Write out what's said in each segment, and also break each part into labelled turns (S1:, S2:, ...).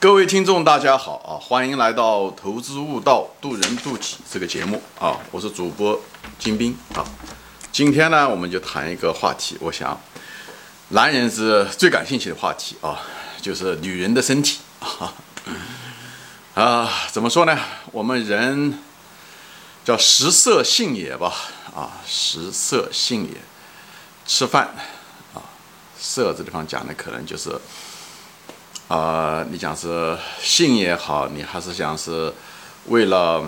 S1: 各位听众，大家好啊！欢迎来到《投资悟道，渡人渡己》这个节目啊！我是主播金兵啊。今天呢，我们就谈一个话题，我想男人是最感兴趣的话题啊，就是女人的身体啊。啊，怎么说呢？我们人叫食色性也吧啊，食色性也，吃饭啊，色这地方讲的可能就是。啊，你讲是性也好，你还是讲是为了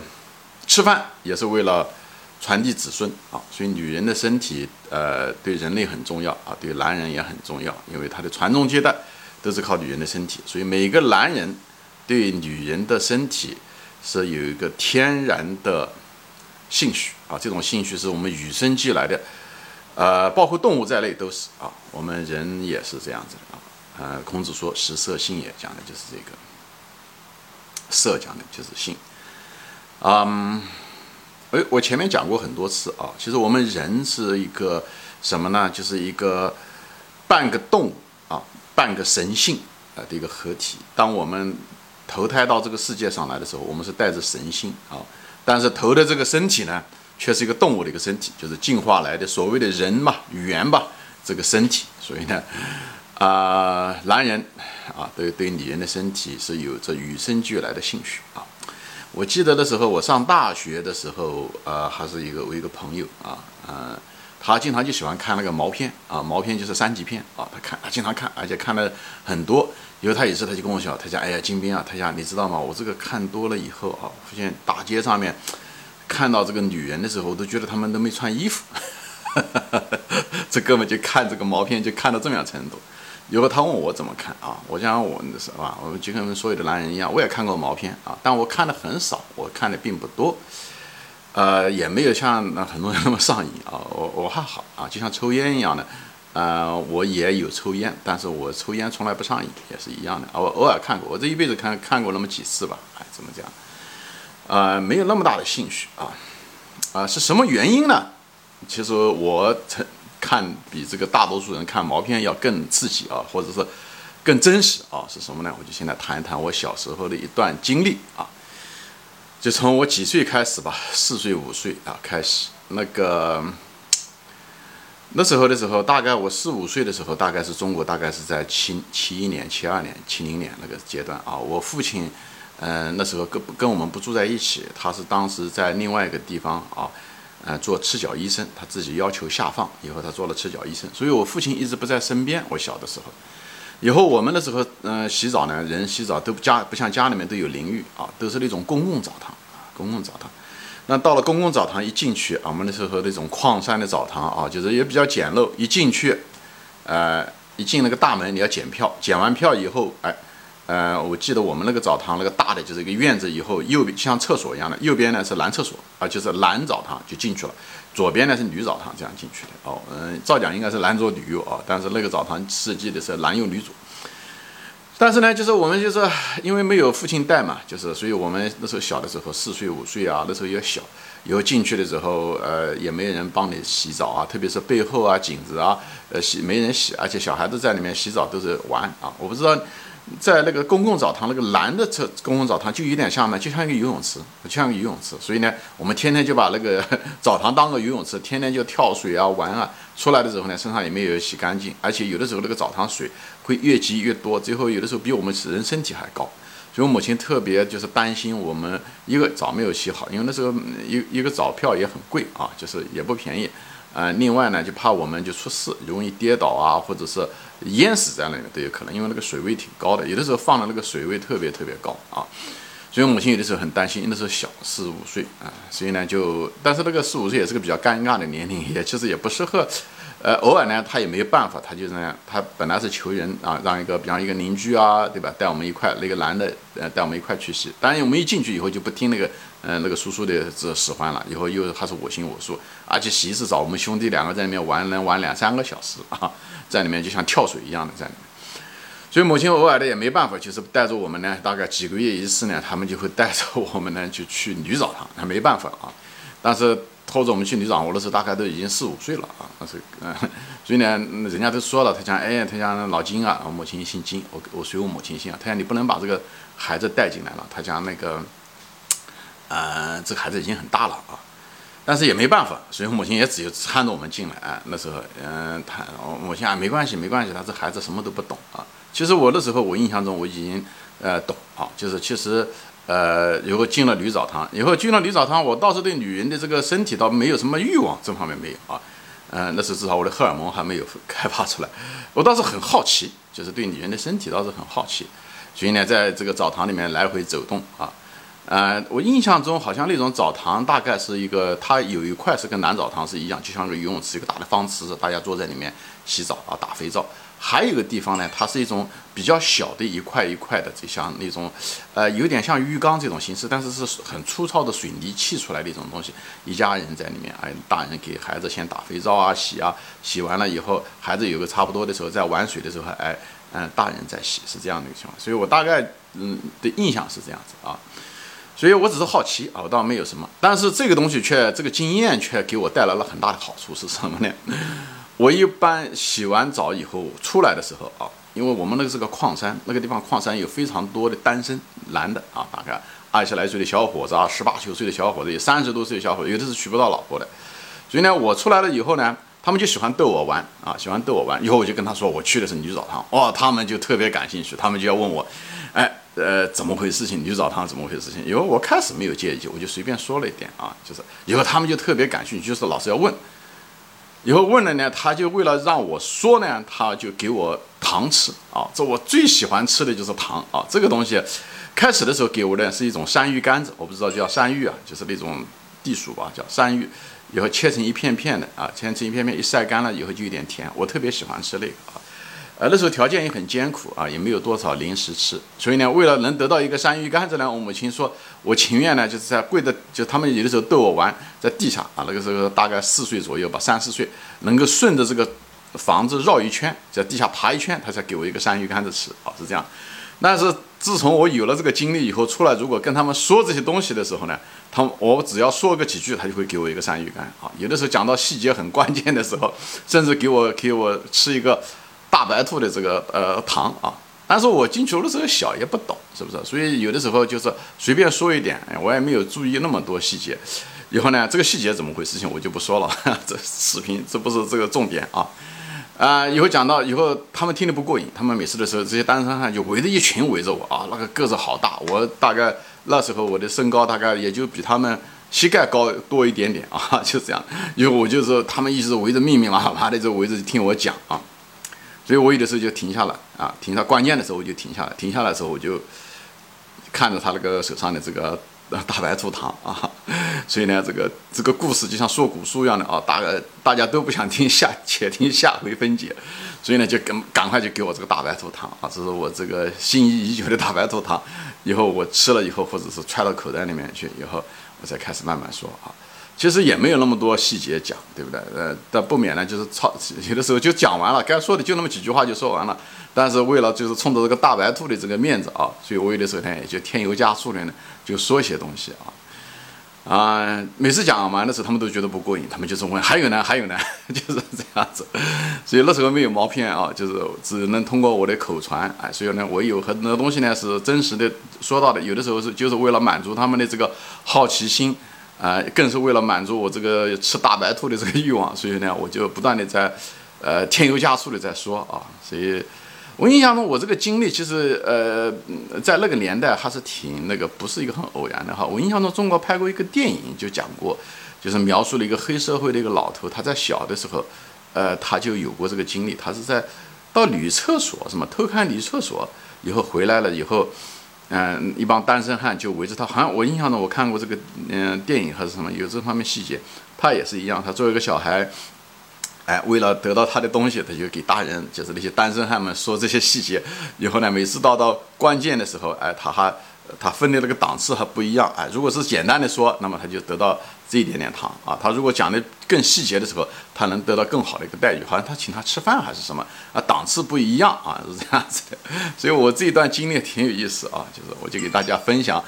S1: 吃饭，也是为了传递子孙啊。所以女人的身体，呃，对人类很重要啊，对男人也很重要，因为他的传宗接代都是靠女人的身体。所以每个男人对女人的身体是有一个天然的兴趣啊，这种兴趣是我们与生俱来的，呃，包括动物在内都是啊，我们人也是这样子的啊。呃，孔子说“食色性也”，讲的就是这个。色讲的就是性。嗯，哎，我前面讲过很多次啊。其实我们人是一个什么呢？就是一个半个动物啊，半个神性啊的一个合体。当我们投胎到这个世界上来的时候，我们是带着神性啊，但是投的这个身体呢，却是一个动物的一个身体，就是进化来的所谓的人嘛，猿吧，这个身体。所以呢。啊，男人啊，对对女人的身体是有着与生俱来的兴趣啊。我记得的时候，我上大学的时候，呃，还是一个我一个朋友啊，嗯，他经常就喜欢看那个毛片啊，毛片就是三级片啊，他看，他经常看，而且看了很多。以后他有一次他就跟我讲，他讲，哎呀，金兵啊，他讲，你知道吗？我这个看多了以后啊，发现大街上面看到这个女人的时候，我都觉得他们都没穿衣服。这哥们就看这个毛片，就看到这样程度。有个他问我怎么看啊？我讲我是吧？我们就跟所有的男人一样，我也看过毛片啊，但我看的很少，我看的并不多，呃，也没有像那很多人那么上瘾啊。我我还好啊，就像抽烟一样的，呃，我也有抽烟，但是我抽烟从来不上瘾，也是一样的。我偶尔看过，我这一辈子看看过那么几次吧，哎，怎么讲？呃，没有那么大的兴趣啊，啊，是什么原因呢？其实我曾。看比这个大多数人看毛片要更刺激啊，或者是更真实啊，是什么呢？我就现在谈一谈我小时候的一段经历啊，就从我几岁开始吧，四岁五岁啊开始，那个那时候的时候，大概我四五岁的时候，大概是中国大概是在七七一年、七二年、七零年那个阶段啊。我父亲嗯那时候跟跟我们不住在一起，他是当时在另外一个地方啊。呃，做赤脚医生，他自己要求下放，以后他做了赤脚医生，所以我父亲一直不在身边。我小的时候，以后我们那时候，嗯，洗澡呢，人洗澡都不家不像家里面都有淋浴啊，都是那种公共澡堂啊，公共澡堂。那到了公共澡堂一进去啊，我们那时候那种矿山的澡堂啊，就是也比较简陋。一进去，呃，一进那个大门，你要检票，检完票以后，哎。呃我记得我们那个澡堂，那个大的就是一个院子，以后右边像厕所一样的，右边呢是男厕所啊，就是男澡堂就进去了，左边呢是女澡堂这样进去的。哦，嗯，照讲应该是男左女右啊，但是那个澡堂设计的是男右女左。但是呢，就是我们就是因为没有父亲带嘛，就是所以我们那时候小的时候四岁五岁啊，那时候也小，以后进去的时候，呃，也没人帮你洗澡啊，特别是背后啊、颈子啊，呃，洗没人洗，而且小孩子在里面洗澡都是玩啊，我不知道。在那个公共澡堂，那个男的厕公共澡堂就有点像嘛，就像一个游泳池，就像个游泳池。所以呢，我们天天就把那个澡堂当个游泳池，天天就跳水啊玩啊。出来的时候呢，身上也没有洗干净，而且有的时候那个澡堂水会越积越多，最后有的时候比我们人身体还高。所以我母亲特别就是担心我们一个澡没有洗好，因为那时候一一个澡票也很贵啊，就是也不便宜。啊，另外呢，就怕我们就出事，容易跌倒啊，或者是淹死在那里都有可能，因为那个水位挺高的，有的时候放的那个水位特别特别高啊，所以母亲有的时候很担心，那时候小四五岁啊，所以呢就，但是那个四五岁也是个比较尴尬的年龄，也其实也不适合。呃，偶尔呢，他也没有办法，他就那样。他本来是求人啊，让一个，比方一个邻居啊，对吧，带我们一块，那个男的，呃，带我们一块去洗。当然，我们一进去以后就不听那个，嗯，那个叔叔的这使唤了。以后又他是我行我素，而且洗一次澡，我们兄弟两个在里面玩，能玩两三个小时啊，在里面就像跳水一样的在里面。所以母亲偶尔的也没办法，就是带着我们呢，大概几个月一次呢，他们就会带着我们呢就去女澡堂，那没办法啊。但是。拖着我们去旅长屋的时候，大概都已经四五岁了啊，那是嗯，所以呢，人家都说了，他讲，哎，他讲老金啊，我母亲姓金，我我随我母亲姓啊，他讲你不能把这个孩子带进来了，他讲那个，呃，这孩子已经很大了啊，但是也没办法，所以我母亲也只有搀着我们进来啊。那时候，嗯，他我母亲啊，没关系，没关系，他这孩子什么都不懂啊。其实我那时候，我印象中我已经呃懂啊，就是其实。呃，以后进了女澡堂，以后进了女澡堂，我倒是对女人的这个身体倒没有什么欲望，这方面没有啊。嗯，那是至少我的荷尔蒙还没有开发出来，我倒是很好奇，就是对女人的身体倒是很好奇。所以呢，在这个澡堂里面来回走动啊。呃，我印象中好像那种澡堂大概是一个，它有一块是跟男澡堂是一样，就像个游泳池，一个大的方池子，大家坐在里面洗澡啊，打肥皂。还有一个地方呢，它是一种比较小的一块一块的，就像那种，呃，有点像浴缸这种形式，但是是很粗糙的水泥砌出来的一种东西。一家人在里面，哎，大人给孩子先打肥皂啊，洗啊，洗完了以后，孩子有个差不多的时候，在玩水的时候，哎，嗯，大人在洗，是这样的一个情况。所以我大概嗯的印象是这样子啊，所以我只是好奇啊，我倒没有什么，但是这个东西却这个经验却给我带来了很大的好处是什么呢？我一般洗完澡以后出来的时候啊，因为我们那个是个矿山，那个地方矿山有非常多的单身男的啊，大概二十来岁的小伙子啊，十八九岁的小伙子，有三十多岁的小伙子，有的是娶不到老婆的。所以呢，我出来了以后呢，他们就喜欢逗我玩啊，喜欢逗我玩。以后我就跟他说，我去的是女澡堂，哦，他们就特别感兴趣，他们就要问我，哎，呃，怎么回事？情女澡堂怎么回事？情？因为我开始没有介意，我就随便说了一点啊，就是以后他们就特别感兴趣，就是老是要问。以后问了呢，他就为了让我说呢，他就给我糖吃啊。这我最喜欢吃的就是糖啊。这个东西，开始的时候给我的是一种山芋干子，我不知道叫山芋啊，就是那种地薯吧，叫山芋。以后切成一片片的啊，切成一片片，一晒干了以后就有点甜，我特别喜欢吃那个啊。呃，那时候条件也很艰苦啊，也没有多少零食吃，所以呢，为了能得到一个山芋干子呢，我母亲说，我情愿呢，就是在跪的，就他们有的时候逗我玩，在地上啊，那个时候大概四岁左右吧，三四岁，能够顺着这个房子绕一圈，在地下爬一圈，他才给我一个山芋干子吃啊，是这样。但是自从我有了这个经历以后，出来如果跟他们说这些东西的时候呢，他们我只要说个几句，他就会给我一个山芋干啊。有的时候讲到细节很关键的时候，甚至给我给我吃一个。大白兔的这个呃糖啊，但是我进球的时候小也不懂，是不是？所以有的时候就是随便说一点，我也没有注意那么多细节。以后呢，这个细节怎么回事情我就不说了，这视频这不是这个重点啊。啊，以后讲到以后他们听得不过瘾，他们每次的时候这些单身汉就围着一群围着我啊，那个个子好大，我大概那时候我的身高大概也就比他们膝盖高多一点点啊，就这样。以后我就是他们一直围着密密麻麻的就围着听我讲啊。所以我有的时候就停下来啊，停到关键的时候我就停下来，停下来的时候我就看着他那个手上的这个 大白兔糖啊，所以呢，这个这个故事就像说古书一样的啊，大概大家都不想听下，且听下回分解，所以呢，就赶赶快就给我这个大白兔糖啊，这是我这个心仪已久的大白兔糖，以后我吃了以后，或者是揣到口袋里面去以后，我再开始慢慢说啊。其实也没有那么多细节讲，对不对？呃，但不免呢，就是超有的时候就讲完了，该说的就那么几句话就说完了。但是为了就是冲着这个大白兔的这个面子啊，所以我有的时候呢也就添油加醋的呢，就说一些东西啊。啊，每次讲完的时候，他们都觉得不过瘾，他们就是问还有呢，还有呢，就是这样子。所以那时候没有毛片啊，就是只能通过我的口传哎。所以呢，我有很多东西呢是真实的说到的，有的时候是就是为了满足他们的这个好奇心。啊，更是为了满足我这个吃大白兔的这个欲望，所以呢，我就不断的在，呃，添油加醋的在说啊。所以，我印象中我这个经历其实，呃，在那个年代还是挺那个，不是一个很偶然的哈。我印象中中国拍过一个电影，就讲过，就是描述了一个黑社会的一个老头，他在小的时候，呃，他就有过这个经历，他是在到女厕所什么偷看女厕所以后回来了以后。嗯，一帮单身汉就围着他，好像我印象中我看过这个嗯电影还是什么，有这方面细节。他也是一样，他作为一个小孩，哎，为了得到他的东西，他就给大人，就是那些单身汉们说这些细节。以后呢，每次到到关键的时候，哎，他还。他分的那个档次还不一样，哎，如果是简单的说，那么他就得到这一点点糖啊。他如果讲的更细节的时候，他能得到更好的一个待遇，好像他请他吃饭还是什么啊，档次不一样啊，是这样子的。所以我这一段经历挺有意思啊，就是我就给大家分享，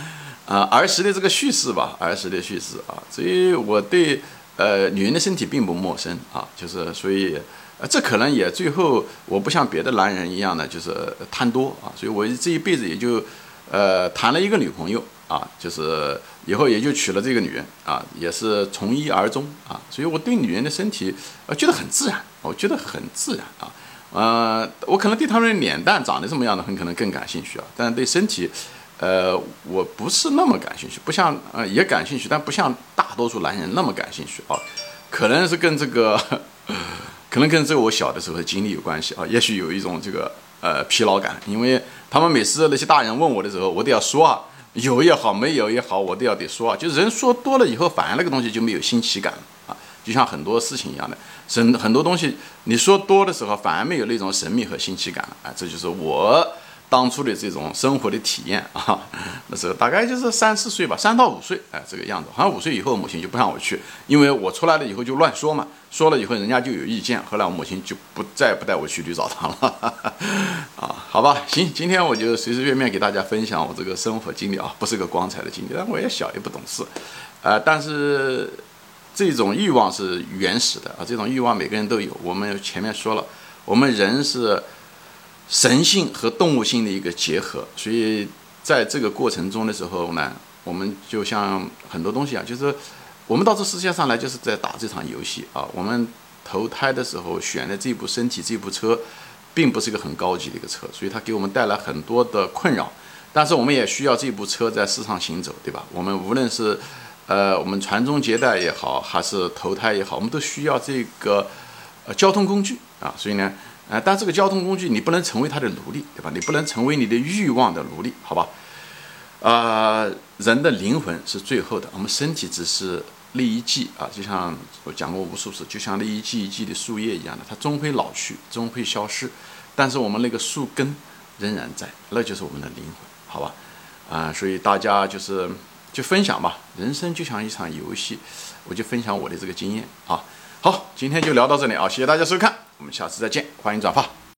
S1: 啊，儿时的这个叙事吧，儿时的叙事啊。所以我对呃，女人的身体并不陌生啊，就是所以，这可能也最后我不像别的男人一样的就是贪多啊，所以我这一辈子也就，呃，谈了一个女朋友啊，就是以后也就娶了这个女人啊，也是从一而终啊，所以我对女人的身体呃觉得很自然，我觉得很自然啊，呃，我可能对他们的脸蛋长得什么样的很可能更感兴趣啊，但是对身体。呃，我不是那么感兴趣，不像呃也感兴趣，但不像大多数男人那么感兴趣啊，可能是跟这个，可能跟这个我小的时候的经历有关系啊，也许有一种这个呃疲劳感，因为他们每次那些大人问我的时候，我都要说啊，有也好，没有也好，我都要得说啊，就人说多了以后，反而那个东西就没有新奇感了啊，就像很多事情一样的，很很多东西你说多的时候，反而没有那种神秘和新奇感了啊，这就是我。当初的这种生活的体验啊，那时候大概就是三四岁吧，三到五岁，哎，这个样子。好像五岁以后，母亲就不让我去，因为我出来了以后就乱说嘛，说了以后人家就有意见。后来我母亲就不再不带我去绿藻堂了。啊，好吧，行，今天我就随随便便给大家分享我这个生活经历啊，不是个光彩的经历，但我也小也不懂事，呃，但是这种欲望是原始的啊，这种欲望每个人都有。我们前面说了，我们人是。神性和动物性的一个结合，所以在这个过程中的时候呢，我们就像很多东西啊，就是我们到这世界上来就是在打这场游戏啊。我们投胎的时候选的这部身体、这部车，并不是一个很高级的一个车，所以它给我们带来很多的困扰。但是我们也需要这部车在世上行走，对吧？我们无论是呃我们传宗接代也好，还是投胎也好，我们都需要这个呃交通工具啊。所以呢。啊，但这个交通工具你不能成为它的奴隶，对吧？你不能成为你的欲望的奴隶，好吧？啊，人的灵魂是最后的，我们身体只是那一季啊，就像我讲过无数次，就像那一季一季的树叶一样的，它终会老去，终会消失，但是我们那个树根仍然在，那就是我们的灵魂，好吧？啊，所以大家就是就分享吧，人生就像一场游戏，我就分享我的这个经验啊。好，今天就聊到这里啊，谢谢大家收看。我们下次再见，欢迎转发。